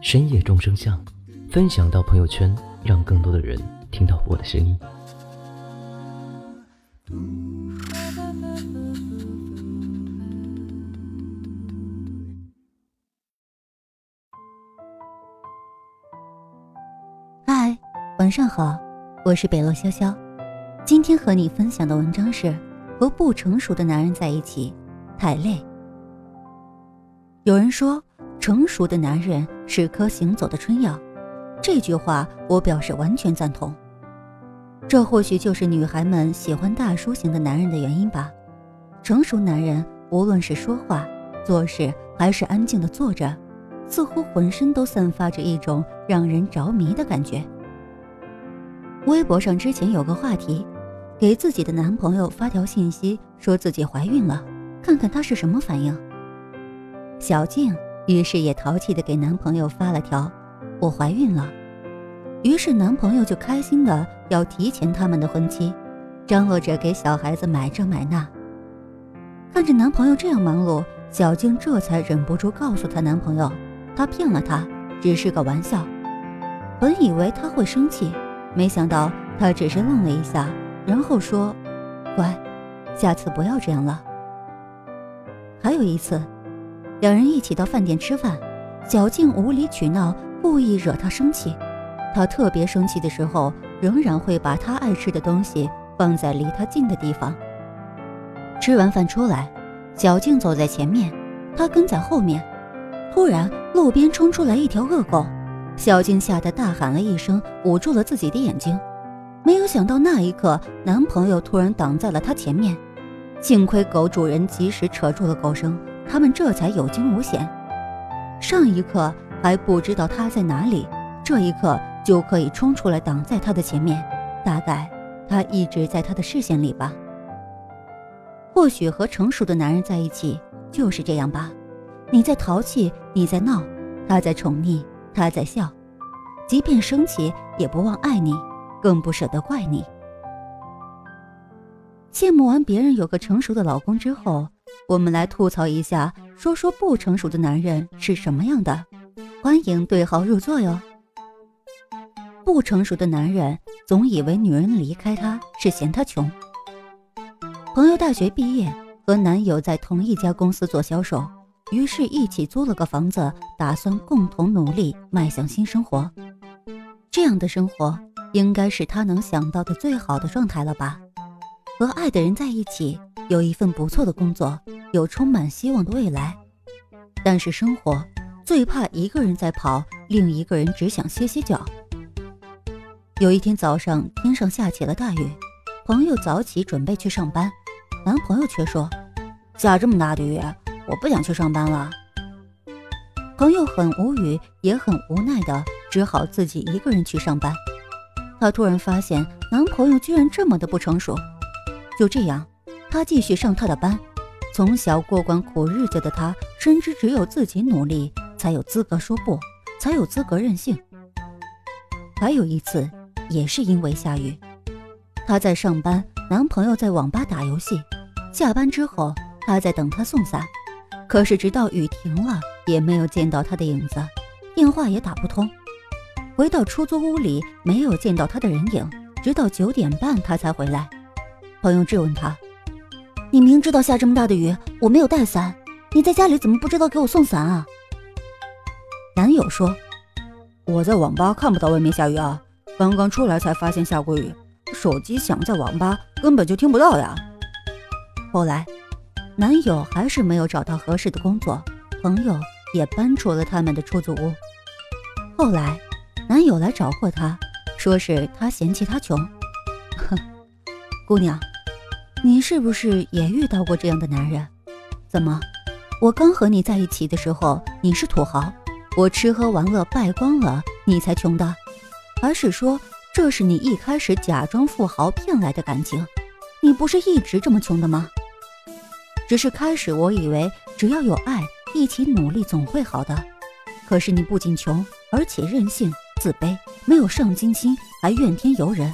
深夜众生相”，分享到朋友圈，让更多的人听到我的声音。嗨，晚上好，我是北落潇潇。今天和你分享的文章是：和不成熟的男人在一起太累。有人说，成熟的男人是棵行走的春药，这句话我表示完全赞同。这或许就是女孩们喜欢大叔型的男人的原因吧。成熟男人无论是说话、做事，还是安静的坐着，似乎浑身都散发着一种让人着迷的感觉。微博上之前有个话题，给自己的男朋友发条信息，说自己怀孕了，看看他是什么反应。小静于是也淘气的给男朋友发了条：“我怀孕了。”于是男朋友就开心的要提前他们的婚期，张罗着给小孩子买这买那。看着男朋友这样忙碌，小静这才忍不住告诉她男朋友：“他骗了她，只是个玩笑。”本以为他会生气，没想到他只是愣了一下，然后说：“乖，下次不要这样了。”还有一次。两人一起到饭店吃饭，小静无理取闹，故意惹他生气。他特别生气的时候，仍然会把他爱吃的东西放在离他近的地方。吃完饭出来，小静走在前面，他跟在后面。突然，路边冲出来一条恶狗，小静吓得大喊了一声，捂住了自己的眼睛。没有想到那一刻，男朋友突然挡在了她前面，幸亏狗主人及时扯住了狗绳。他们这才有惊无险。上一刻还不知道他在哪里，这一刻就可以冲出来挡在他的前面。大概他一直在他的视线里吧。或许和成熟的男人在一起就是这样吧。你在淘气，你在闹，他在宠溺，他在笑。即便生气，也不忘爱你，更不舍得怪你。羡慕完别人有个成熟的老公之后。我们来吐槽一下，说说不成熟的男人是什么样的。欢迎对号入座哟。不成熟的男人总以为女人离开他是嫌他穷。朋友大学毕业，和男友在同一家公司做销售，于是一起租了个房子，打算共同努力迈向新生活。这样的生活应该是他能想到的最好的状态了吧？和爱的人在一起，有一份不错的工作。有充满希望的未来，但是生活最怕一个人在跑，另一个人只想歇歇脚。有一天早上，天上下起了大雨，朋友早起准备去上班，男朋友却说：“下这么大的雨，我不想去上班了。”朋友很无语，也很无奈的，只好自己一个人去上班。她突然发现，男朋友居然这么的不成熟。就这样，她继续上她的班。从小过惯苦日子的他，深知只有自己努力，才有资格说不，才有资格任性。还有一次，也是因为下雨，她在上班，男朋友在网吧打游戏。下班之后，她在等他送伞，可是直到雨停了，也没有见到他的影子，电话也打不通。回到出租屋里，没有见到他的人影，直到九点半他才回来。朋友质问他。你明知道下这么大的雨，我没有带伞，你在家里怎么不知道给我送伞啊？男友说：“我在网吧看不到外面下雨啊，刚刚出来才发现下过雨，手机响在网吧根本就听不到呀。”后来，男友还是没有找到合适的工作，朋友也搬出了他们的出租屋。后来，男友来找过她，说是他嫌弃她穷。哼，姑娘。你是不是也遇到过这样的男人？怎么，我刚和你在一起的时候你是土豪，我吃喝玩乐败光了，你才穷的？还是说这是你一开始假装富豪骗来的感情？你不是一直这么穷的吗？只是开始我以为只要有爱，一起努力总会好的。可是你不仅穷，而且任性、自卑，没有上进心，还怨天尤人。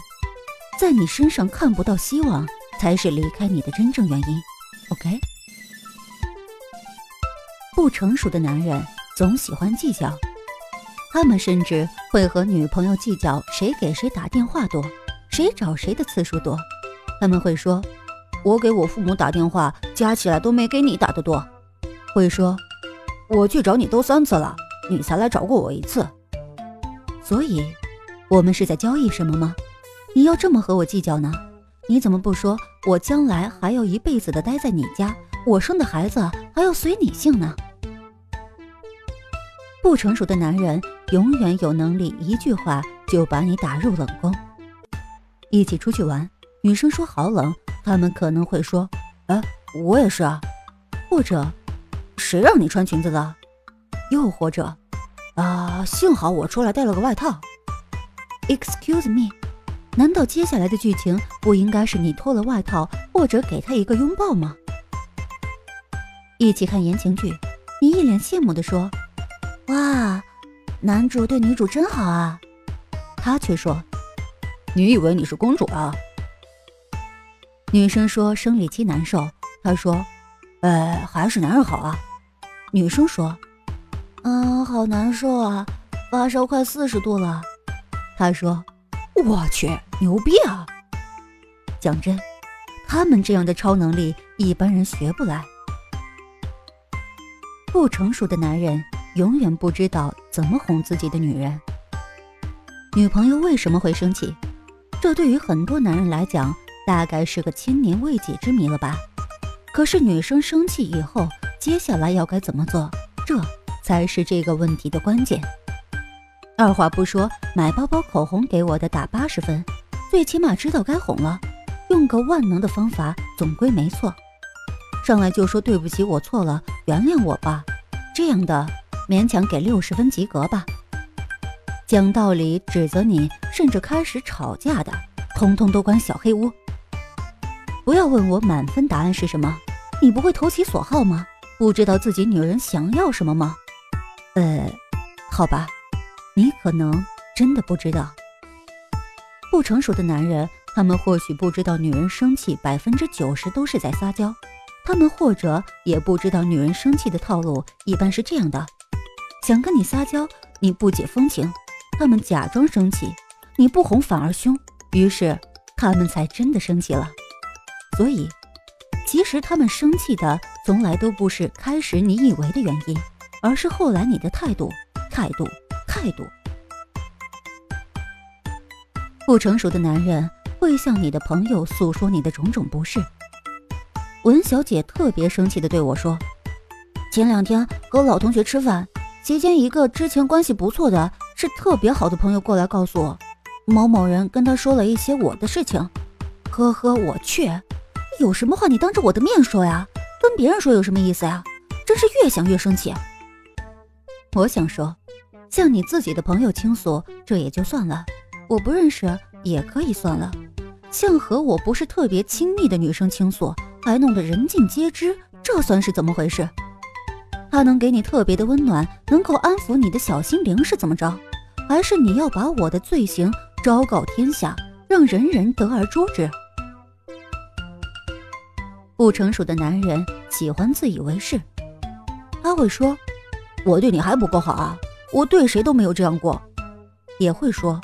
在你身上看不到希望，才是离开你的真正原因。OK？不成熟的男人总喜欢计较，他们甚至会和女朋友计较谁给谁打电话多，谁找谁的次数多。他们会说：“我给我父母打电话，加起来都没给你打的多。”会说：“我去找你都三次了，你才来找过我一次。”所以，我们是在交易什么吗？你要这么和我计较呢？你怎么不说我将来还要一辈子的待在你家，我生的孩子还要随你姓呢？不成熟的男人永远有能力一句话就把你打入冷宫。一起出去玩，女生说好冷，他们可能会说：“哎，我也是啊。”或者：“谁让你穿裙子的？”又或者：“啊，幸好我出来带了个外套。”Excuse me。难道接下来的剧情不应该是你脱了外套，或者给他一个拥抱吗？一起看言情剧，你一脸羡慕地说：“哇，男主对女主真好啊。”他却说：“你以为你是公主啊？”女生说生理期难受，他说：“呃，还是男人好啊。”女生说：“嗯，好难受啊，发烧快四十度了。”他说。我去，牛逼啊！讲真，他们这样的超能力，一般人学不来。不成熟的男人永远不知道怎么哄自己的女人。女朋友为什么会生气？这对于很多男人来讲，大概是个千年未解之谜了吧？可是女生生气以后，接下来要该怎么做？这才是这个问题的关键。二话不说，买包包口红给我的打八十分，最起码知道该哄了，用个万能的方法总归没错。上来就说对不起，我错了，原谅我吧，这样的勉强给六十分及格吧。讲道理指责你，甚至开始吵架的，通通都关小黑屋。不要问我满分答案是什么，你不会投其所好吗？不知道自己女人想要什么吗？呃，好吧。你可能真的不知道，不成熟的男人，他们或许不知道女人生气百分之九十都是在撒娇，他们或者也不知道女人生气的套路一般是这样的：想跟你撒娇，你不解风情，他们假装生气，你不哄反而凶，于是他们才真的生气了。所以，其实他们生气的从来都不是开始你以为的原因，而是后来你的态度，态度。态度不成熟的男人会向你的朋友诉说你的种种不适。文小姐特别生气的对我说：“前两天和老同学吃饭，期间一个之前关系不错的、是特别好的朋友过来告诉我，某某人跟他说了一些我的事情。呵呵，我去，有什么话你当着我的面说呀，跟别人说有什么意思呀？真是越想越生气。我想说。”向你自己的朋友倾诉，这也就算了；我不认识也可以算了。向和我不是特别亲密的女生倾诉，还弄得人尽皆知，这算是怎么回事？他能给你特别的温暖，能够安抚你的小心灵是怎么着？还是你要把我的罪行昭告天下，让人人得而诛之？不成熟的男人喜欢自以为是，他会说：“我对你还不够好啊。”我对谁都没有这样过，也会说，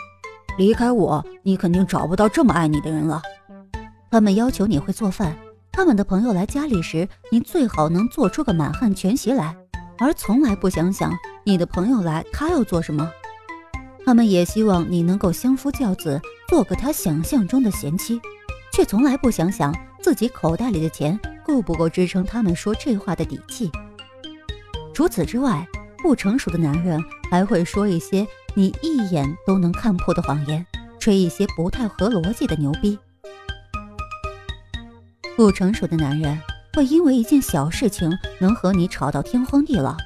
离开我，你肯定找不到这么爱你的人了。他们要求你会做饭，他们的朋友来家里时，你最好能做出个满汉全席来，而从来不想想你的朋友来他要做什么。他们也希望你能够相夫教子，做个他想象中的贤妻，却从来不想想自己口袋里的钱够不够支撑他们说这话的底气。除此之外，不成熟的男人。还会说一些你一眼都能看破的谎言，吹一些不太合逻辑的牛逼。不成熟的男人会因为一件小事情能和你吵到天荒地老。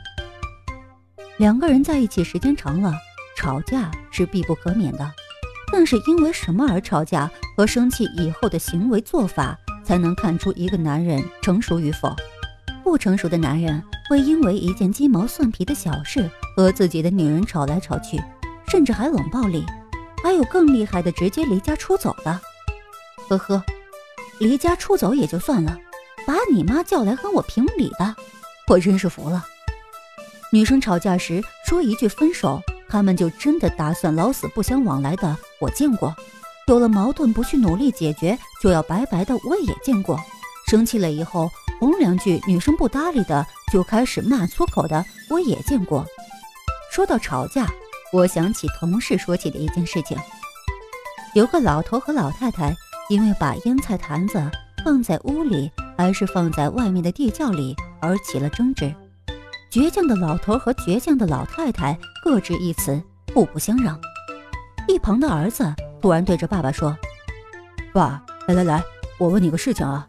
两个人在一起时间长了，吵架是必不可免的。但是因为什么而吵架和生气以后的行为做法，才能看出一个男人成熟与否。不成熟的男人会因为一件鸡毛蒜皮的小事和自己的女人吵来吵去，甚至还冷暴力。还有更厉害的，直接离家出走的。呵呵，离家出走也就算了，把你妈叫来跟我评理的，我真是服了。女生吵架时说一句分手，他们就真的打算老死不相往来的，我见过。有了矛盾不去努力解决就要拜拜的，我也见过。生气了以后哄两句，女生不搭理的就开始骂粗口的，我也见过。说到吵架。我想起同事说起的一件事情，有个老头和老太太因为把腌菜坛子放在屋里还是放在外面的地窖里而起了争执。倔强的老头和倔强的老太太各执一词，互不相让。一旁的儿子突然对着爸爸说：“爸，来来来，我问你个事情啊。”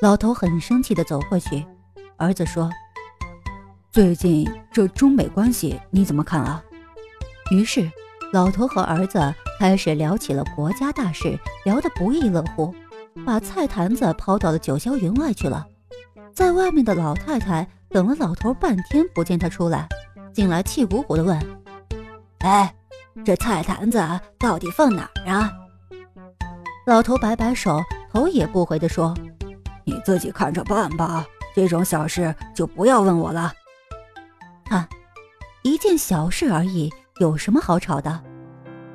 老头很生气地走过去，儿子说：“最近这中美关系你怎么看啊？”于是，老头和儿子开始聊起了国家大事，聊得不亦乐乎，把菜坛子抛到了九霄云外去了。在外面的老太太等了老头半天不见他出来，进来气鼓鼓地问：“哎，这菜坛子到底放哪儿啊？”老头摆摆手，头也不回地说：“你自己看着办吧，这种小事就不要问我了。”看，一件小事而已。有什么好吵的？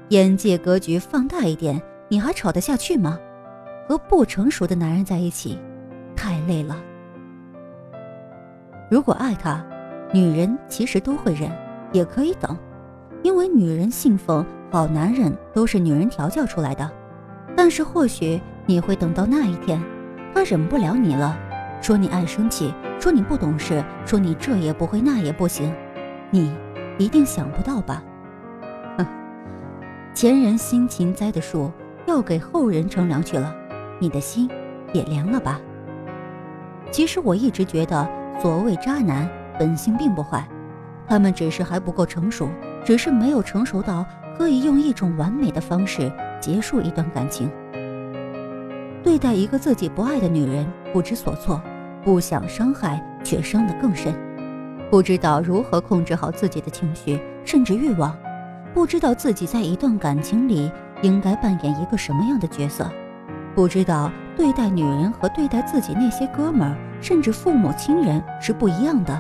眼界格局放大一点，你还吵得下去吗？和不成熟的男人在一起，太累了。如果爱他，女人其实都会忍，也可以等，因为女人信奉好男人都是女人调教出来的。但是或许你会等到那一天，他忍不了你了，说你爱生气，说你不懂事，说你这也不会那也不行，你一定想不到吧？哼前人辛勤栽的树，要给后人乘凉去了，你的心也凉了吧？其实我一直觉得，所谓渣男本性并不坏，他们只是还不够成熟，只是没有成熟到可以用一种完美的方式结束一段感情。对待一个自己不爱的女人，不知所措，不想伤害却伤得更深，不知道如何控制好自己的情绪，甚至欲望。不知道自己在一段感情里应该扮演一个什么样的角色，不知道对待女人和对待自己那些哥们儿甚至父母亲人是不一样的，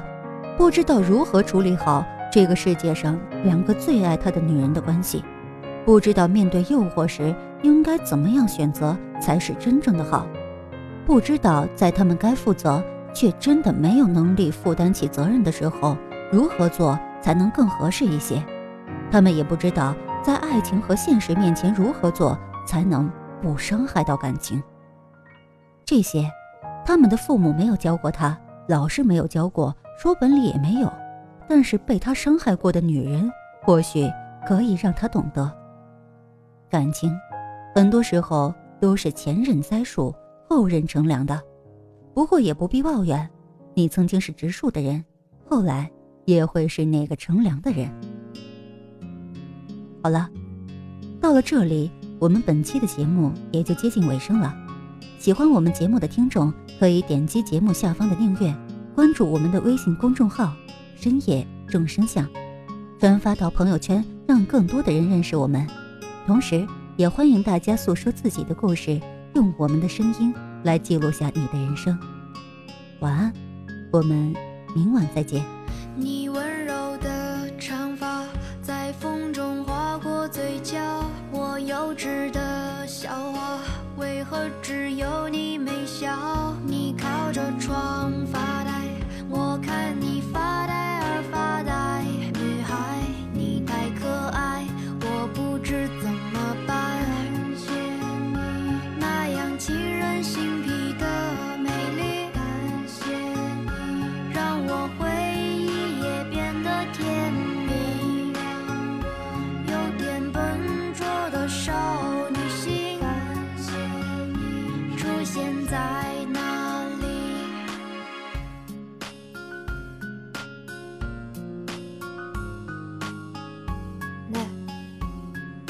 不知道如何处理好这个世界上两个最爱他的女人的关系，不知道面对诱惑时应该怎么样选择才是真正的好，不知道在他们该负责却真的没有能力负担起责任的时候，如何做才能更合适一些。他们也不知道，在爱情和现实面前如何做才能不伤害到感情。这些，他们的父母没有教过他，老师没有教过，书本里也没有。但是被他伤害过的女人，或许可以让他懂得。感情，很多时候都是前任栽树，后人乘凉的。不过也不必抱怨，你曾经是植树的人，后来也会是那个乘凉的人。好了，到了这里，我们本期的节目也就接近尾声了。喜欢我们节目的听众可以点击节目下方的订阅，关注我们的微信公众号“深夜众生相”，转发到朋友圈，让更多的人认识我们。同时，也欢迎大家诉说自己的故事，用我们的声音来记录下你的人生。晚安，我们明晚再见。你温柔的长发在风中划过。嘴角，我幼稚的笑话，为何只有你没笑？你靠着窗发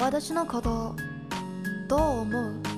私のことどう思う？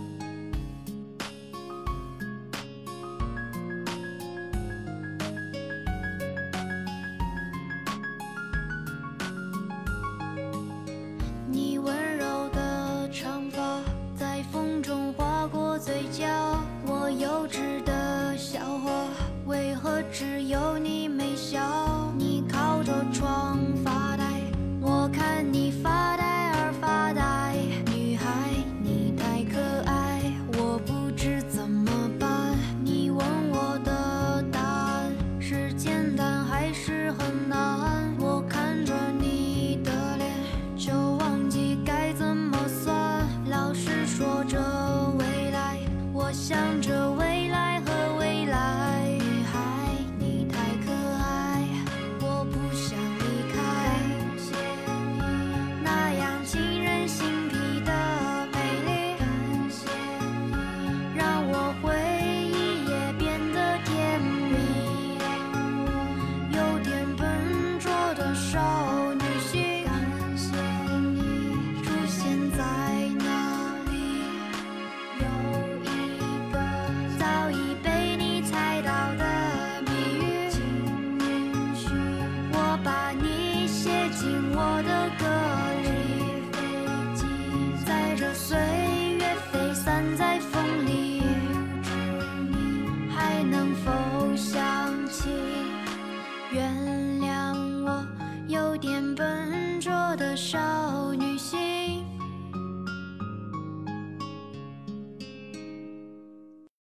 说着未来我想着未